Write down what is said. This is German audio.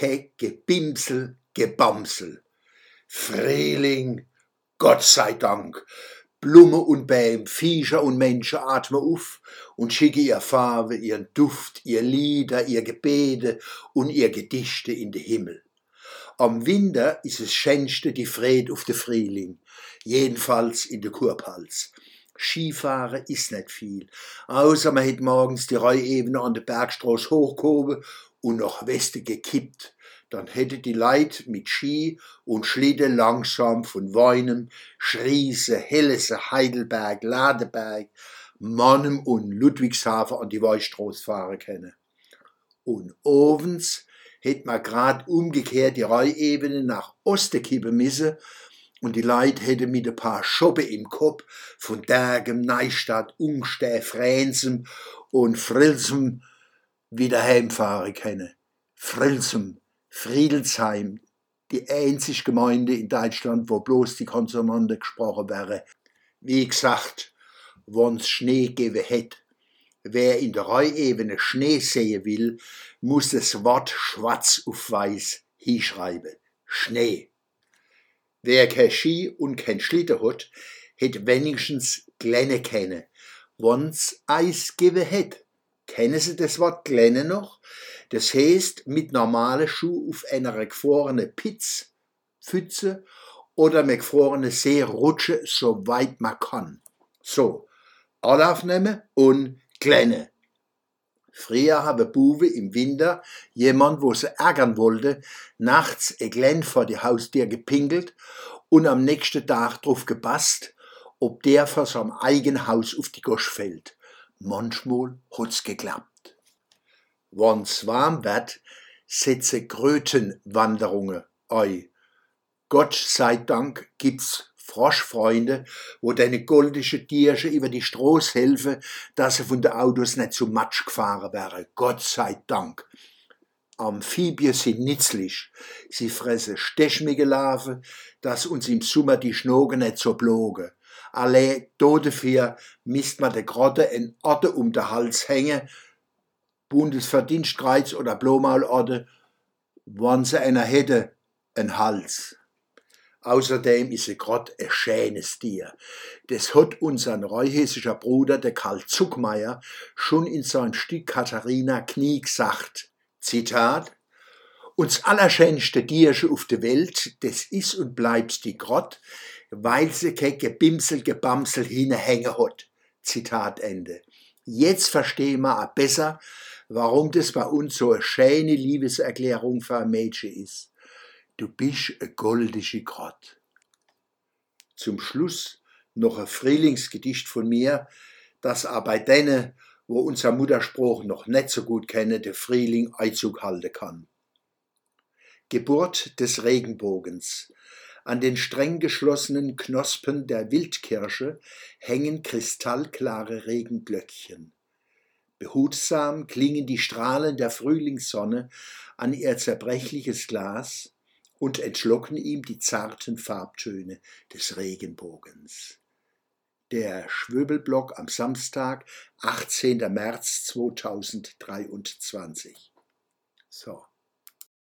ke Gebimsel, Gebamsel. Frühling, Gott sei Dank. Blume und Bäm, Viecher und Menschen atmen auf und schicken ihr Farbe, ihren Duft, ihr Lieder, ihr Gebete und ihr Gedichte in den Himmel. Am Winter ist es schönste die Fred auf den Frühling, jedenfalls in der Kurpals. Skifahren ist nicht viel, außer man hat morgens die Reuebene an der Bergstraße hochgehoben und nach Westen gekippt dann hätte die Leid mit Ski und Schlitten langsam von Weinem, Schriese, Hellese, Heidelberg, Ladeberg, Mannem und Ludwigshafen an die Weichstraße fahren können. Und ovens hätte man grad umgekehrt die Reuebene nach Osten kippen müssen und die Leid hätte mit ein paar Schoppe im Kopf von Dergem, Neustadt, Ungstär, Fränzem und Frilsem wieder heimfahren können. Frilsem, Friedelsheim, die einzige Gemeinde in Deutschland, wo bloß die Konsonante gesprochen wäre. Wie gesagt, wenn's Schnee geben hätte. Wer in der Reuebene Schnee sehen will, muss das Wort schwarz auf weiß hinschreiben. Schnee. Wer kein Ski und kein Schlitten hat, hätte wenigstens Glenne kennen. Wenn's Eis geben hätte. Kennen Sie das Wort Glenne noch? Das heißt, mit normalen Schuh auf einer gefrorenen Pitz, Pfütze oder mit gefrorenen See rutschen, so weit man kann. So, Anlauf nehmen und kleine. Früher habe Buwe im Winter jemand, wo sie ärgern wollte, nachts ein Glenn vor die Haustür gepinkelt und am nächsten Tag drauf gepasst, ob der vor seinem eigenen Haus auf die Gosch fällt. Manchmal hat's geklappt. Wann's warm wird, setze Krötenwanderungen ein. Gott sei Dank gibt's Froschfreunde, wo deine goldische Tiersche über die Stroß helfen, dass sie von den Autos nicht zu Matsch gefahren wäre. Gott sei Dank. Amphibien sind nützlich. Sie fressen Stechmigelaven, dass uns im Sommer die Schnogen nicht so blogen. Alle dafür misst man de Grotte en Orte um den Hals hängen, Bundesverdienstkreuz oder Blomalorde, wann sie einer hätte, ein Hals. Außerdem ist sie grad ein schönes Tier. Das hat unser neuhessischer Bruder, der Karl Zuckmeier, schon in seinem Stück Katharina Knie gesagt. Zitat, uns allerschönste Tiersche auf der Welt, das ist und bleibt die Grott, weil sie kein Gebimsel, Gebamsel hinhängen hat. Zitat Ende. Jetzt verstehen wir auch besser, warum das bei uns so eine schöne Liebeserklärung für ein Mädchen ist. Du bist ein goldische Grott. Zum Schluss noch ein Frühlingsgedicht von mir, das auch bei denen, wo unser Mutterspruch noch nicht so gut kennen, der Frühling Einzug halten kann. Geburt des Regenbogens. An den streng geschlossenen Knospen der Wildkirsche hängen kristallklare Regenglöckchen. Behutsam klingen die Strahlen der Frühlingssonne an ihr zerbrechliches Glas und entschlocken ihm die zarten Farbtöne des Regenbogens. Der Schwöbelblock am Samstag, 18. März 2023. So.